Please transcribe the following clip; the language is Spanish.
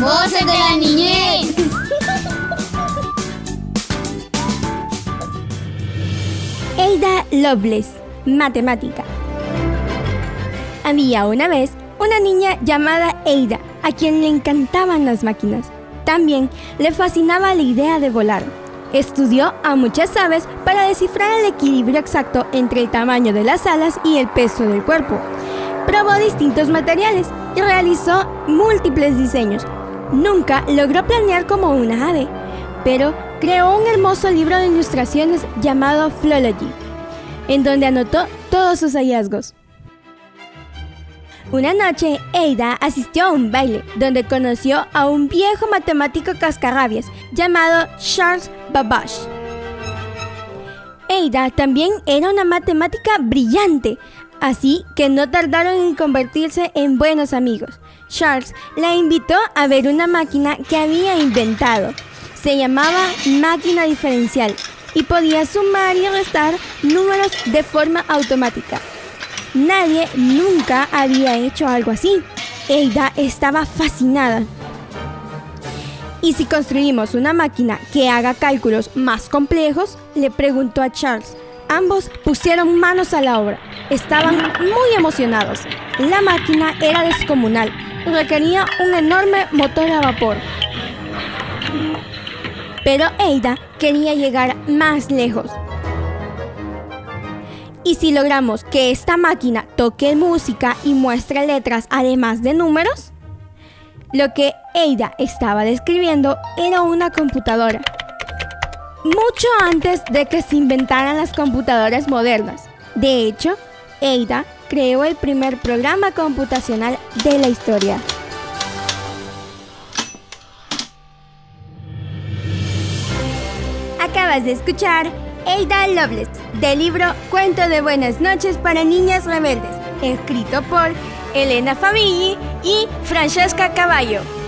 Voces de la niñez. Ada Loveless, matemática. Había una vez una niña llamada Ada a quien le encantaban las máquinas. También le fascinaba la idea de volar. Estudió a muchas aves para descifrar el equilibrio exacto entre el tamaño de las alas y el peso del cuerpo. Probó distintos materiales y realizó múltiples diseños. Nunca logró planear como una ave, pero creó un hermoso libro de ilustraciones llamado Philology, en donde anotó todos sus hallazgos. Una noche, Ada asistió a un baile donde conoció a un viejo matemático cascarrabias llamado Charles Babbage. Ada también era una matemática brillante, así que no tardaron en convertirse en buenos amigos. Charles la invitó a ver una máquina que había inventado. Se llamaba máquina diferencial y podía sumar y restar números de forma automática. Nadie nunca había hecho algo así. Ada estaba fascinada. ¿Y si construimos una máquina que haga cálculos más complejos? Le preguntó a Charles. Ambos pusieron manos a la obra. Estaban muy emocionados. La máquina era descomunal. Requería un enorme motor a vapor. Pero Ada quería llegar más lejos. Y si logramos que esta máquina toque música y muestre letras además de números, lo que Ada estaba describiendo era una computadora. Mucho antes de que se inventaran las computadoras modernas. De hecho, Ada creó el primer programa computacional de la historia. Acabas de escuchar Ada Loveless, del libro Cuento de Buenas noches para Niñas Rebeldes, escrito por Elena Favilli y Francesca Caballo.